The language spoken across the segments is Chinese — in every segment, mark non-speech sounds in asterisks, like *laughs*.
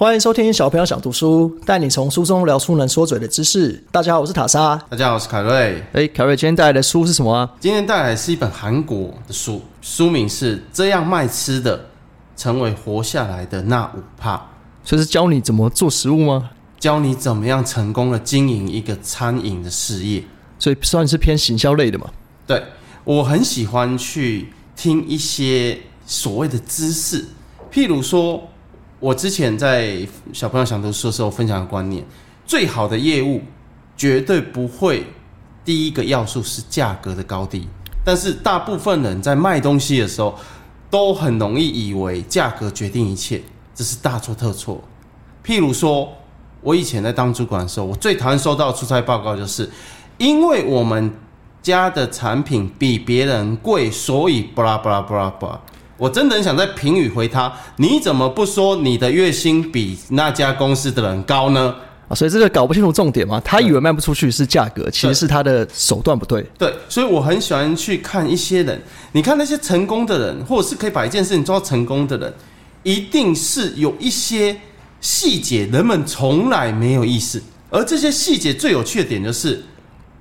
欢迎收听小朋友想读书，带你从书中聊出能说嘴的知识。大家好，我是塔莎。大家好，我是凯瑞。哎，凯瑞，今天带来的书是什么啊？今天带来是一本韩国的书，书名是《这样卖吃的，成为活下来的那五怕》，这是教你怎么做食物吗？教你怎么样成功的经营一个餐饮的事业。所以算是偏行销类的嘛？对，我很喜欢去听一些所谓的知识，譬如说，我之前在小朋友想读书的时候分享的观念，最好的业务绝对不会第一个要素是价格的高低，但是大部分人在卖东西的时候，都很容易以为价格决定一切，这是大错特错。譬如说，我以前在当主管的时候，我最讨厌收到出差报告就是，因为我们家的产品比别人贵，所以巴拉巴拉巴拉巴拉。我真的很想在评语回他：你怎么不说你的月薪比那家公司的人高呢？啊，所以这个搞不清楚重点嘛？他以为卖不出去是价格，其实是他的手段不对。对，所以我很喜欢去看一些人。你看那些成功的人，或者是可以把一件事情做到成功的人，一定是有一些细节人们从来没有意识。而这些细节最有趣的点就是，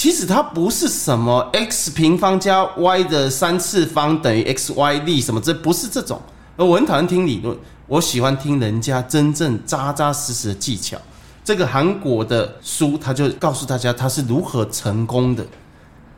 其实它不是什么 x 平方加 y 的三次方等于 x y 力什么，这不是这种。而我很讨厌听理论，我喜欢听人家真正扎扎实实的技巧。这个韩国的书，他就告诉大家他是如何成功的。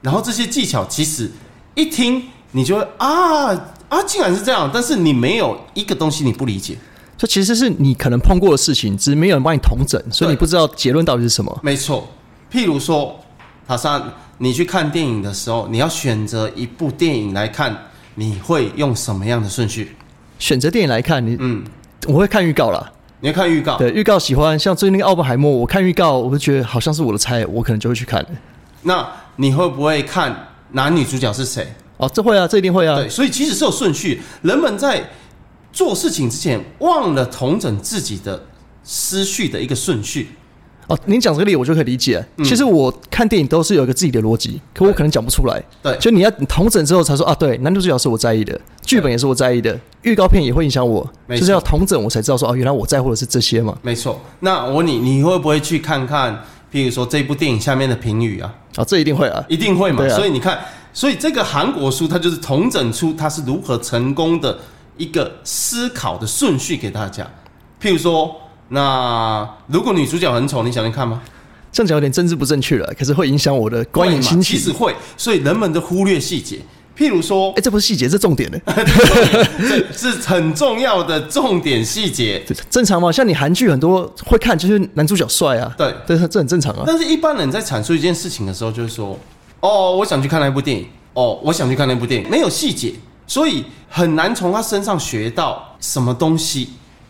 然后这些技巧其实一听你就会啊啊，竟然是这样，但是你没有一个东西你不理解。这其实是你可能碰过的事情，只是没有人帮你统整，所以你不知道结论到底是什么。没错，譬如说，塔莎，你去看电影的时候，你要选择一部电影来看，你会用什么样的顺序？选择电影来看，你嗯，我会看预告啦。你要看预告。对，预告喜欢，像最近那个奥本海默，我看预告，我就觉得好像是我的菜，我可能就会去看。那你会不会看男女主角是谁？哦，这会啊，这一定会啊。对，所以其实是有顺序。人们在做事情之前忘了统整自己的思绪的一个顺序。哦，您讲这个例，我就可以理解。嗯其实我看电影都是有一个自己的逻辑，可我可能讲不出来。对就你要你统整之后才说啊，对，男女主角是我在意的，剧本也是我在意的，预告片也会影响我，就是要同整，我才知道说哦，原来我在乎的是这些嘛。没错。那我问你，你会不会去看看，譬如说这部电影下面的评语啊？啊，这一定会啊。一定会嘛。啊所以你看，所以这个韩国书它就是同整出它是如何成功的一个思考的顺序给大家。譬如说，那如果女主角很丑，你想去看吗？这样讲有点政治不正确了，可是会影响我的观影心情。其实会，所以人们都忽略细节。譬如说哎、，这不是细节，这重点呢。*laughs* 这是很重要的重点细节。正常嘛，像你韩剧很多会看，就是男主角帅啊，对对，这很正常啊。但是，一般人在阐述一件事情的时候，就是说，哦，我想去看那部电影，哦，我想去看那部电影，没有细节，所以很难从他身上学到什么东西。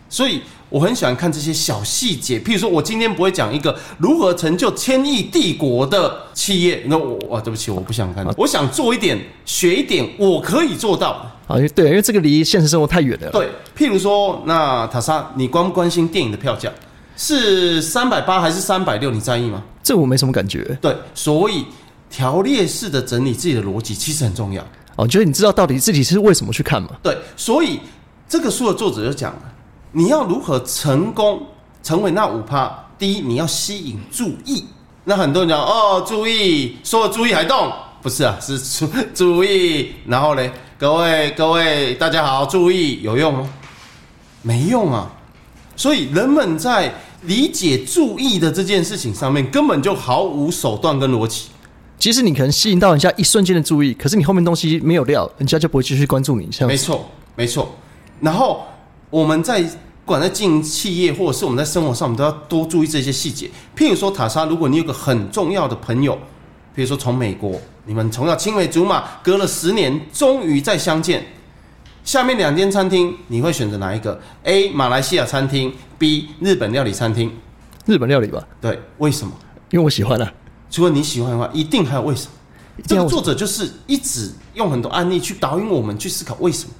所以我很喜欢看这些小细节，譬如说，我今天不会讲一个如何成就千亿帝国的企业，那我哇，对不起，我不想看，我想做一点，学一点我可以做到的。啊，对，因为这个离现实生活太远了。对，譬如说，那塔莎，你关不关心电影的票价是三百八还是三百六？你在意吗？这我没什么感觉。对，所以条列式的整理自己的逻辑其实很重要。哦，就是你知道到底自己是为什么去看吗？对，所以这个书的作者就讲了，你要如何成功成为那五趴。第一，你要吸引注意。那很多人讲哦，注意，说注意还动，不是啊，是注注意。然后嘞，各位各位大家好，注意有用吗？没用啊。所以人们在理解注意的这件事情上面，根本就毫无手段跟逻辑。其实你可能吸引到人家一瞬间的注意，可是你后面东西没有料，人家就不会继续关注你。像没错，没错。然后我们在不管在经营企业，或者是我们在生活上，我们都要多注意这些细节。譬如说，塔莎，如果你有个很重要的朋友，比如说从美国，你们从小青梅竹马，隔了十年，终于再相见。下面两间餐厅，你会选择哪一个？A. 马来西亚餐厅，B. 日本料理餐厅。日本料理吧，对，为什么？因为我喜欢啊。除了你喜欢的话，一定还有为什么？这个作者就是一直用很多案例去导引我们去思考为什么。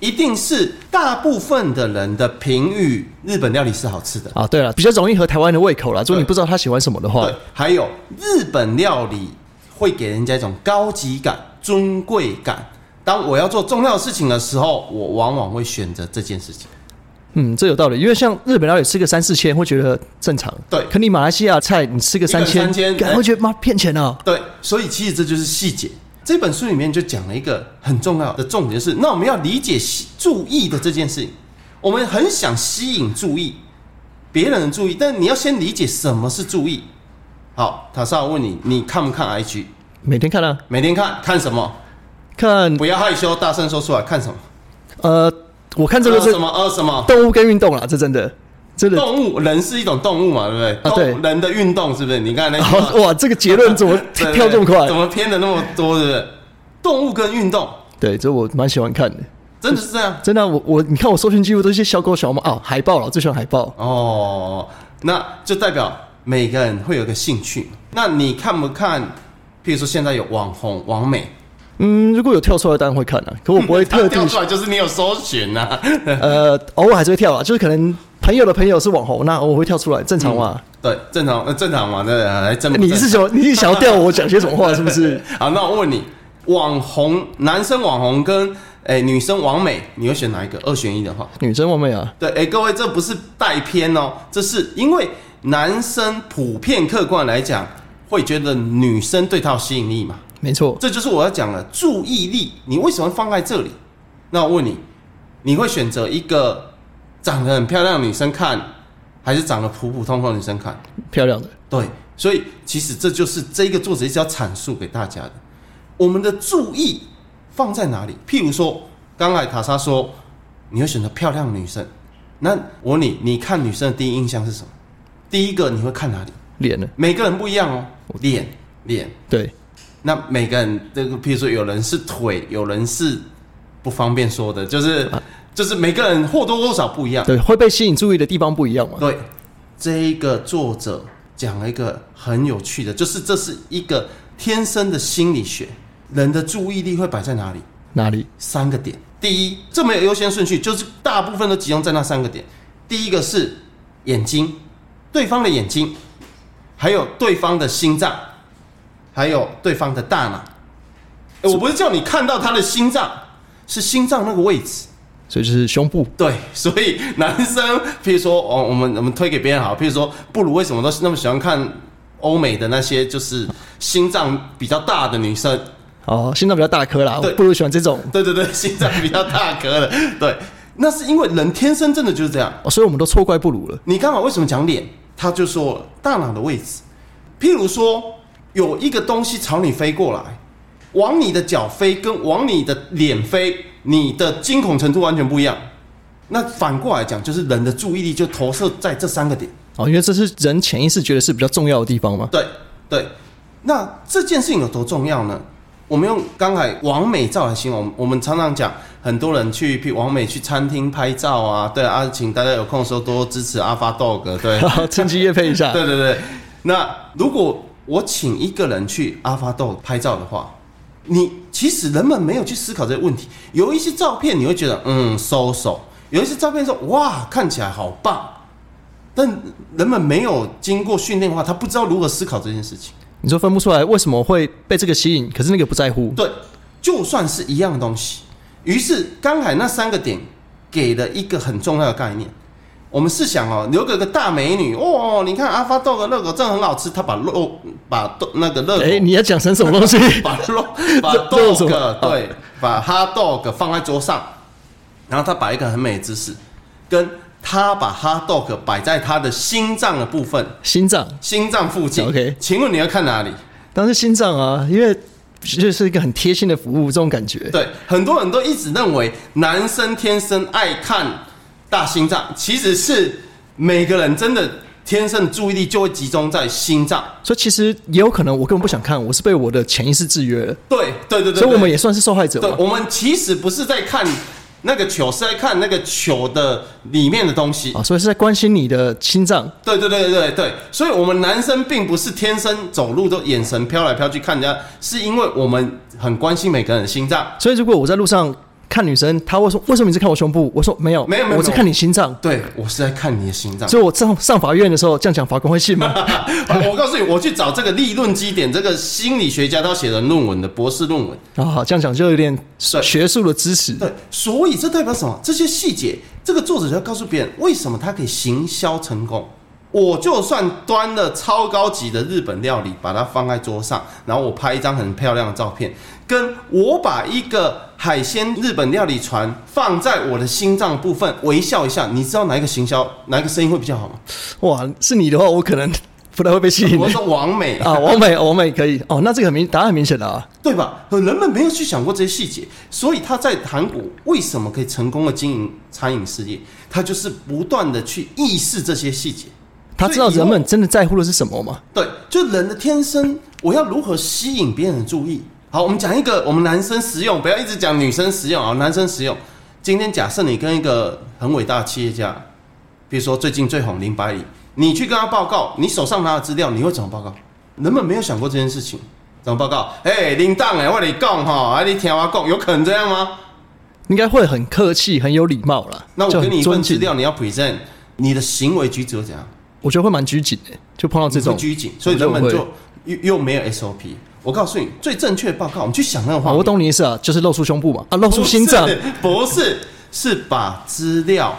一定是大部分的人的评语，日本料理是好吃的。啊，对了，比较容易合台湾的胃口啦。如果你不知道他喜欢什么的话对，，还有日本料理会给人家一种高级感、尊贵感。当我要做重要的事情的时候，我往往会选择这件事情。嗯，这有道理，因为像日本料理吃个三四千会觉得正常，对可你马来西亚菜你吃个三千，3000感会觉得妈骗钱哦。对，所以其实这就是细节。这本书里面就讲了一个很重要的重点是，那我们要理解吸注意的这件事情。我们很想吸引注意，别人的注意，但你要先理解什么是注意。好，塔萨，我问你，你看不看 IG？每天看啊，每天看看什么？看不要害羞，大声说出来。看什么？呃，我看这个是呃什么？呃什么？动物跟运动啦，这真的真的。动物，人是一种动物嘛，对不对？啊对动人的运动是不是？你看那 *laughs* 哇，这个结论 *laughs* 怎么跳这么快怎？么偏的那么多？对不对？动物跟运动对，这我蛮喜欢看的。真的是这样真的啊、我我你看我搜寻记录都是些小狗小猫啊，海豹了，我最喜欢海豹。哦。那就代表每个人会有一个兴趣。那你看不看？譬如说现在有网红、网美，嗯，如果有跳出来，当然会看啊，可我不会 *laughs* 特地跳出来就是你有搜寻呐、啊。呃，偶尔还是会跳啊，就是可能朋友的朋友是网红，那我会跳出来，正常嘛。对，正常，呃正常嘛，对不对？还真不正你是想 *laughs* 你是想要调我讲些什么话，是不是？*laughs* 好，那我问你，网红男生网红跟诶、女生网美，你会选哪一个？二选一的话，女生完美啊，对，诶、各位，这不是带偏哦，这是因为男生普遍客观来讲，会觉得女生对他有吸引力嘛，没错，这就是我要讲的注意力，你为什么放在这里？那我问你，你会选择一个长得很漂亮的女生看，还是长得普普通通的女生看？漂亮的。对，所以其实这就是这个作者一直要阐述给大家的，我们的注意放在哪里？譬如说，刚才塔莎说你会选择漂亮的女生，那我问你，你看女生的第一印象是什么？第一个你会看哪里？脸呢？每个人不一样哦，脸脸。对，那每个人这个，譬如说有人是腿，有人是不方便说的，就是、就是每个人或多或少不一样。对，会被吸引注意的地方不一样嘛。对，这一个作者讲了一个很有趣的，就是这是一个天生的心理学，人的注意力会摆在哪里？哪里？三个点。第一，这没有优先顺序，就是大部分都集中在那三个点。第一个是眼睛，对方的眼睛，还有对方的心脏，还有对方的大脑。诶我不是叫你看到他的心脏，是心脏那个位置。所以就是胸部。对，所以男生，譬如说，哦，我们我们推给别人好，譬如说，布鲁为什么都是那么喜欢看欧美的那些就是心脏比较大的女生？哦，心脏比较大颗啦，我对不如喜欢这种。对对对，心脏比较大颗的，对，那是因为人天生真的就是这样。哦，所以我们都错怪布鲁了。你刚好为什么讲脸？他就说了大脑的位置，譬如说有一个东西朝你飞过来，往你的脚飞跟往你的脸飞，你的惊恐程度完全不一样。那反过来讲，就是人的注意力就投射在这三个点。哦，因为这是人潜意识觉得是比较重要的地方嘛。对对，那这件事情有多重要呢？我们用刚才完美照来形容，我们常常讲，很多人去譬如完美去餐厅拍照啊，对啊，请大家有空的时候多支持 Alpha Dog，对，*laughs* 趁机夜配一下。*laughs* 对对对。那如果我请一个人去 Alpha Dog 拍照的话，你其实人们没有去思考这个问题。有一些照片你会觉得嗯收手，有一些照片说哇看起来好棒，但人们没有经过训练的话，他不知道如何思考这件事情。你说分不出来为什么会被这个吸引，可是那个不在乎。对，就算是一样的东西，于是刚才那三个点给了一个很重要的概念。我们试想哦，留给个大美女哦，你看阿发豆的热狗真的很好吃，他把肉把豆那个热狗哎、你要讲成什么东西？把肉把这这有什么对，把 hot dog 放在桌上，然后他摆一个很美的姿势，跟他把 hot dog 摆在他的心脏的部分，心脏，心脏附近。OK 请问你要看哪里？当然是心脏啊，因为就是一个很贴心的服务，这种感觉。对，很多人都一直认为男生天生爱看大心脏，其实是每个人真的天生注意力就会集中在心脏。所以其实也有可能我根本不想看，我是被我的潜意识制约了，对对对对所以我们也算是受害者对，我们其实不是在看那个球，是在看那个球的里面的东西。啊，所以是在关心你的心脏。对对对对对，所以我们男生并不是天生走路都眼神飘来飘去看人家，是因为我们很关心每个人的心脏。所以如果我在路上看女生，她会说为什么你是看我胸部？我说没有，没有没有我是看你心脏。对我是在看你的心脏。所以我上上法院的时候这样讲，法官会信吗？*laughs* 我告诉你，我去找这个立论基点，这个心理学家他写的论文的博士论文。啊，好，这样讲就有点对学术的知识。对，所以这代表什么？这些细节，这个作者就要告诉别人，为什么他可以行销成功。我就算端了超高级的日本料理，把它放在桌上，然后我拍一张很漂亮的照片，跟我把一个海鲜日本料理船放在我的心脏部分，微笑一下，你知道哪一个行销，哪一个声音会比较好吗？哇，是你的话，我可能不太会被吸引 *laughs* 我说王美啊。王美，王美可以哦。那这个很明，答案很明显的啊。对吧？人们没有去想过这些细节，所以他在韩国为什么可以成功的经营餐饮事业？他就是不断的去意识这些细节。他知道人们真的在乎的是什么吗？对，就人的天生，我要如何吸引别人的注意？好，我们讲一个我们男生实用，不要一直讲女生实用啊，男生实用。今天假设你跟一个很伟大的企业家，比如说最近最红林百里，你去跟他报告，你手上拿的资料，你会怎么报告？人们没有想过这件事情，怎么报告？哎，林当哎，我跟你讲哈，哎，你听我讲，有可能这样吗？应该会很客气，很有礼貌啦。那我给你一份资料，你要 present 你的行为举止会怎样？我觉得会蛮拘谨的，就碰到这种拘谨，所以人们就又又没有 SOP。我告诉你，最正确的报告，我们去想那个话啊，我懂你意思啊，就是露出胸部嘛，啊，露出心脏不，是，*laughs* 不是，是把资料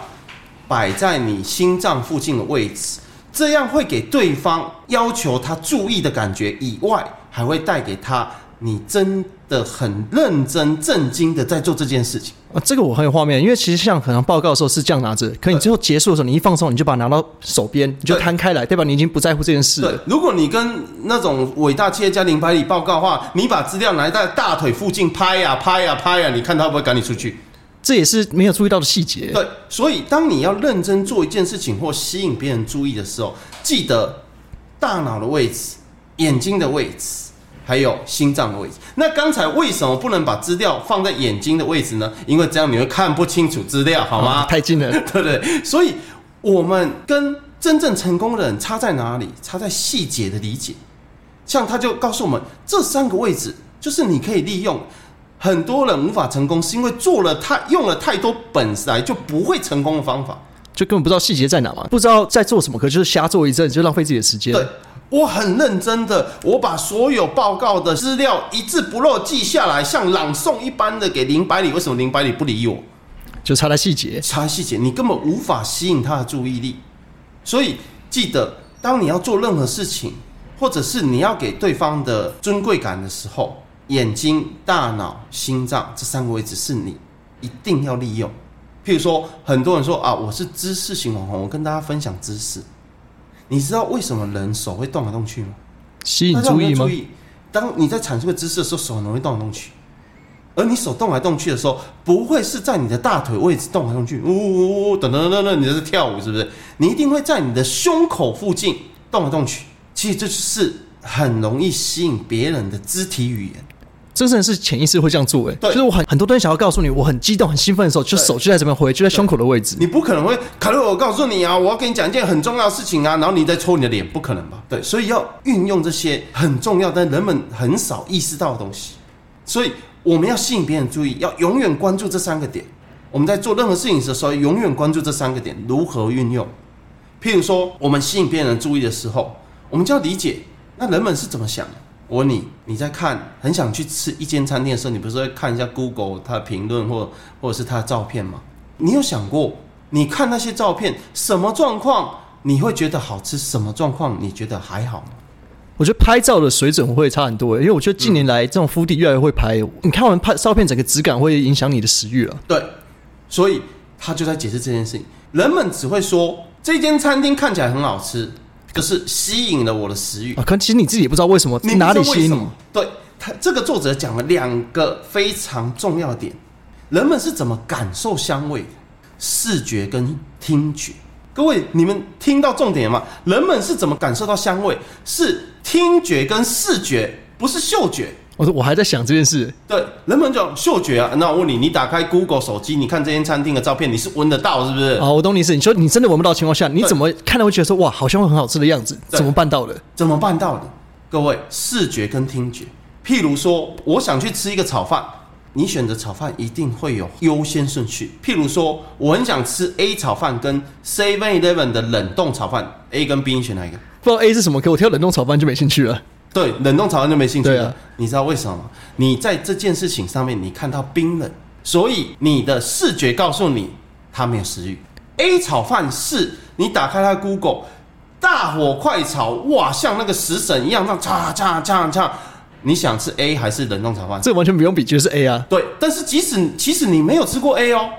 摆在你心脏附近的位置，这样会给对方要求他注意的感觉以外，还会带给他你真的很认真、震惊的在做这件事情。啊，这个我很有画面，因为其实像可能报告的时候是这样拿着，可你最后结束的时候，你一放松，你就把它拿到手边，你就摊开来，对吧你已经不在乎这件事了。，对如果你跟那种伟大企业家林百里报告的话，你把资料拿在大腿附近拍呀、拍呀、拍呀、你看他会不会赶你出去？这也是没有注意到的细节。对，所以当你要认真做一件事情或吸引别人注意的时候，记得大脑的位置、眼睛的位置，还有心脏的位置。那刚才为什么不能把资料放在眼睛的位置呢？因为这样你会看不清楚资料，好吗啊？太近了。*laughs* 对不对？所以我们跟真正成功的人差在哪里？差在细节的理解。像他就告诉我们，这三个位置就是你可以利用。很多人无法成功，是因为做了太用了太多本来就不会成功的方法。就根本不知道细节在哪嘛，不知道在做什么，可就是瞎做一阵，就浪费自己的时间。对，我很认真的，我把所有报告的资料一字不漏记下来，像朗诵一般的给林百里。为什么林百里不理我？就差在细节。差细节，你根本无法吸引他的注意力。所以记得，当你要做任何事情，或者是你要给对方的尊贵感的时候，眼睛、大脑、心脏这三个位置是你一定要利用。譬如说，很多人说啊，我是知识型网红，我跟大家分享知识。你知道为什么人手会动来动去吗？吸引注意吗注？意，当你在阐述个知识的时候，手很容易动来动去。而你手动来动去的时候，不会是在你的大腿位置动来动去，呜呜呜，等等等等，你这是跳舞是不是？你一定会在你的胸口附近动来动去。其实这就是很容易吸引别人的肢体语言。这真的是潜意识会这样做、欸，对就是我很很多东西想要告诉你，我很激动、很兴奋的时候，就手就在这边挥，就在胸口的位置。你不可能会，卡洛，我告诉你啊，我要跟你讲一件很重要的事情啊，然后你再戳你的脸，不可能吧？对，所以要运用这些很重要但人们很少意识到的东西。所以我们要吸引别人注意，要永远关注这三个点。我们在做任何事情的时候，永远关注这三个点如何运用。譬如说，我们吸引别人注意的时候，我们就要理解那人们是怎么想的。我问你，你在看很想去吃一间餐厅的时候，你不是会看一下 Google 它的评论或或者是它的照片吗？你有想过，你看那些照片，什么状况你会觉得好吃，什么状况你觉得还好吗？我觉得拍照的水准会差很多、欸，因为我觉得近年来这种肤地越来越会拍。你看完拍照片，整个质感会影响你的食欲了。对，所以他就在解释这件事情。人们只会说这间餐厅看起来很好吃，就是吸引了我的食欲。啊，可其实你自己也不知道为什么你哪里吸引你。对他这个作者讲了两个非常重要的点：人们是怎么感受香味的，视觉跟听觉。各位，你们听到重点了吗？人们是怎么感受到香味？是听觉跟视觉，不是嗅觉。我说我还在想这件事，对，人们讲嗅觉啊。那我问你，你打开 Google 手机，你看这间餐厅的照片，你是闻得到是不是？啊，我懂你意思。你说你真的闻不到情况下，你怎么看到会觉得说哇，好像会很好吃的样子？怎么办到的？怎么办到的？各位，视觉跟听觉。譬如说，我想去吃一个炒饭，你选择炒饭一定会有优先顺序。譬如说，我很想吃 A 炒饭跟 Seven Eleven 的冷冻炒饭，A 跟 B 你选哪一个？不知道 A 是什么，可我挑冷冻炒饭就没兴趣了。对，冷冻炒饭就没兴趣了。啊你知道为什么吗？你在这件事情上面，你看到冰冷，所以你的视觉告诉你它没有食欲。A 炒饭是你打开它的 Google，大火快炒，哇，像那个食神一样，这样嚓嚓嚓嚓。你想吃 A 还是冷冻炒饭？这完全不用比，绝对是 A 啊。对，但是即使其实你没有吃过 A 哦，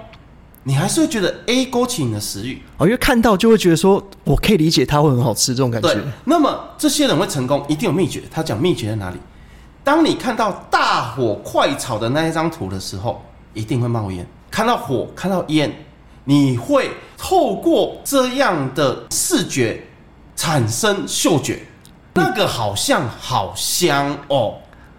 你还是会觉得 A 勾起你的食欲。哦，因为看到就会觉得说，我可以理解它会很好吃这种感对觉。，那么这些人会成功，一定有秘诀。他讲秘诀在哪里？当你看到大火快炒的那一张图的时候，一定会冒烟。看到火，看到烟，你会透过这样的视觉产生嗅觉，那个好像好香哦。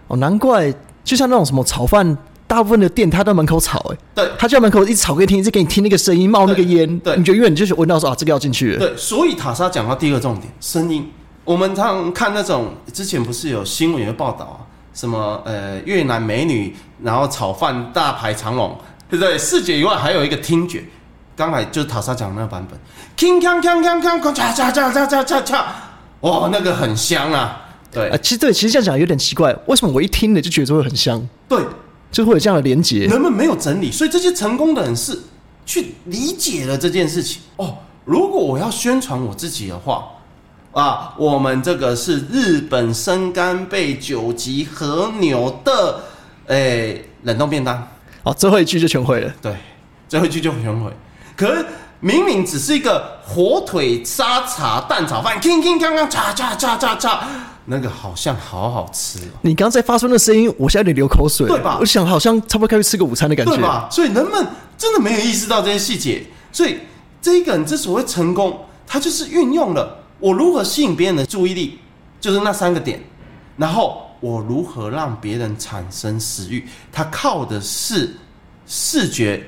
哦，难怪就像那种什么炒饭，大部分的店他在门口吵、欸，对。他就在门口一直吵给你听，一直给你听那个声音冒那个烟，对。你就远远就是闻到说啊，这个要进去了。对，所以塔莎讲到第二个重点，声音。我们常常看那种之前不是有新闻有报道啊，什么呃越南美女，然后炒饭大排长龙，对不对？视觉以外还有一个听觉，刚才就是塔莎讲的那个版本，铿锵锵锵锵锵恰恰恰恰恰恰恰，哇，那个很香啊，对。啊，其实对，其实这样讲有点奇怪，为什么我一听呢就觉得会很香，对，就会有这样的连结？人们没有整理，所以这些成功的人是去理解了这件事情。哦，如果我要宣传我自己的话，啊，我们这个是日本生干贝九级和牛的，诶、冷冻便当。哦，最后一句就全会了。对，最后一句就全毁。可是明明只是一个火腿沙茶蛋炒饭，铿铿锵锵，嚓嚓嚓嚓嚓，那个好像好好吃哦。你刚刚在发出那声音，我现在有点流口水，对吧我想好像差不多该去吃个午餐的感觉。对吧？所以人们真的没有意识到这些细节，所以这一个人之所谓成功，他就是运用了我如何吸引别人的注意力，就是那三个点，然后我如何让别人产生食欲，他靠的是视觉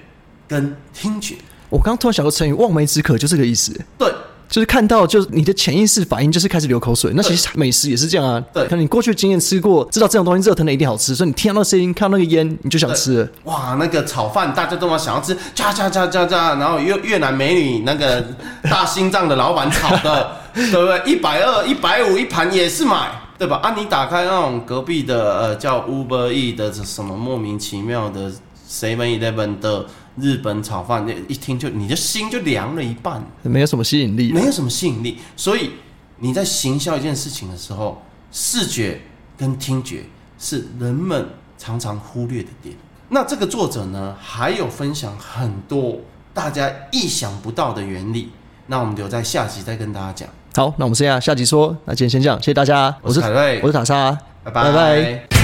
跟听觉。我刚刚突然想到成语“望梅止渴”，就这个意思，对就是看到，就是你的潜意识反应就是开始流口水。那其实美食也是这样啊，对可能你过去经验吃过，知道这种东西热腾的一定好吃，所以你听到那声音，看到那个烟，你就想吃了。哇，那个炒饭大家都要想要吃，加加加加加，然后越越南美女那个大心脏的老板炒的，*laughs* 对不对？一百二、一百五一盘也是买，对吧？啊，你打开那种隔壁的呃叫 Uber E 的这什么莫名其妙的 Seven Eleven 的日本炒饭，那一听就你的心就凉了一半，没有什么吸引力。没有什么吸引力。所以你在行销一件事情的时候，视觉跟听觉是人们常常忽略的点。那这个作者呢，还有分享很多大家意想不到的原理。那我们留在下集再跟大家讲。好，那我们剩下下集说。那今天先这样，谢谢大家。我是凯瑞我是塔莎，拜拜拜